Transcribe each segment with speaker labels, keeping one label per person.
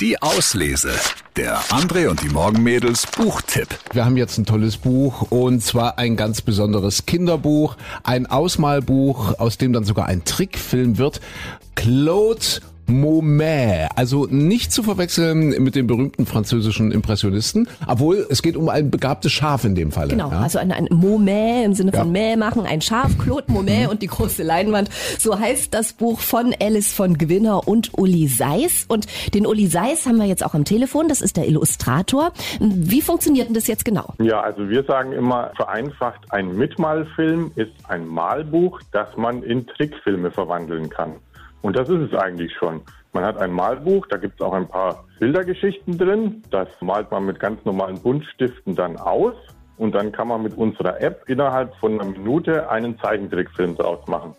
Speaker 1: Die Auslese. Der André und die Morgenmädels Buchtipp.
Speaker 2: Wir haben jetzt ein tolles Buch und zwar ein ganz besonderes Kinderbuch, ein Ausmalbuch, aus dem dann sogar ein Trickfilm wird. Claude Monet. Also nicht zu verwechseln mit dem berühmten französischen Impressionisten, obwohl es geht um ein begabtes Schaf in dem Fall.
Speaker 3: Genau,
Speaker 2: ja?
Speaker 3: also ein, ein Monet im Sinne von
Speaker 2: Ja.
Speaker 3: Mäh machen, ein Schaf, Claude Monet und die große Leinwand. So heißt das Buch von Alice von Gewinner und Uli Seiss. Und den Uli Seiss haben wir jetzt auch am Telefon, das ist der Illustrator. Wie funktioniert denn das jetzt genau?
Speaker 4: Ja, also wir sagen immer vereinfacht, ein Mitmalfilm ist ein Malbuch, das man in Trickfilme verwandeln kann. Und das ist es eigentlich schon. Man hat ein Malbuch, da gibt es auch ein paar Bildergeschichten drin. Das malt man mit ganz normalen Buntstiften dann aus. Und dann kann man mit unserer App innerhalb von einer Minute einen Zeichentrickfilm draus machen.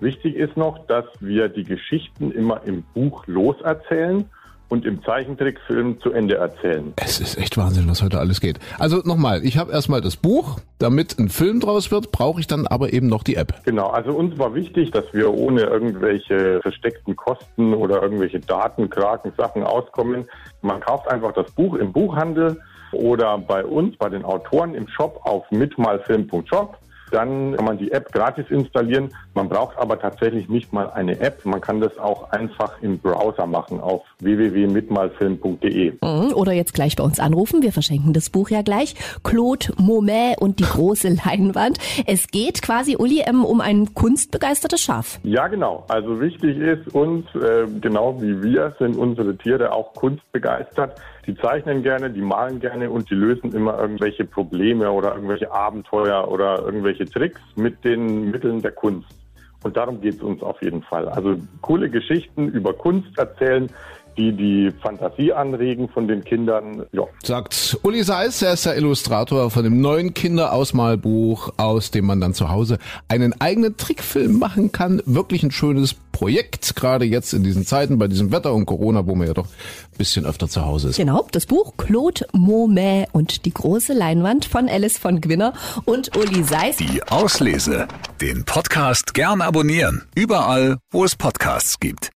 Speaker 4: Wichtig ist noch, dass wir die Geschichten immer im Buch loserzählen und im Zeichentrickfilm zu Ende erzählen.
Speaker 2: Es ist echt Wahnsinn, was heute alles geht. Also nochmal, ich habe erstmal das Buch, damit ein Film draus wird, brauche ich dann aber eben noch die App.
Speaker 4: Genau, also uns war wichtig, dass wir ohne irgendwelche versteckten Kosten oder irgendwelche Datenkraken Sachen auskommen. Man kauft einfach das Buch im Buchhandel oder bei uns, bei den Autoren im Shop auf mitmalfilm.shop. Dann kann man die App gratis installieren. Man braucht aber tatsächlich nicht mal eine App. Man kann das auch einfach im Browser machen auf www.mitmalfilm.de.
Speaker 3: Mhm, Oder jetzt gleich bei uns anrufen. Wir verschenken das Buch ja gleich. Claude Monet und die große Leinwand. Es geht quasi, Uli, ähm, um ein kunstbegeistertes Schaf.
Speaker 4: Ja, genau. Also wichtig ist uns, äh, genau wie wir, sind unsere Tiere auch kunstbegeistert. Die zeichnen gerne, die malen gerne und die lösen immer irgendwelche Probleme oder irgendwelche Abenteuer oder irgendwelche Tricks mit den Mitteln der Kunst. Und darum geht es uns auf jeden Fall. Also coole Geschichten über Kunst erzählen, die die Fantasie anregen von den Kindern. Ja,
Speaker 2: Sagt Uli Seiss, er ist der Illustrator von dem neuen Kinderausmalbuch, aus dem man dann zu Hause einen eigenen Trickfilm machen kann. Wirklich ein schönes Projekt, gerade jetzt in diesen Zeiten, bei diesem Wetter und Corona, wo man ja doch ein bisschen öfter zu Hause ist.
Speaker 3: Genau, das Buch Claude Monet und die große Leinwand von Alice von Gwinner und Uli Seiss.
Speaker 1: Die Auslese. Den Podcast gern abonnieren. Überall, wo es Podcasts gibt.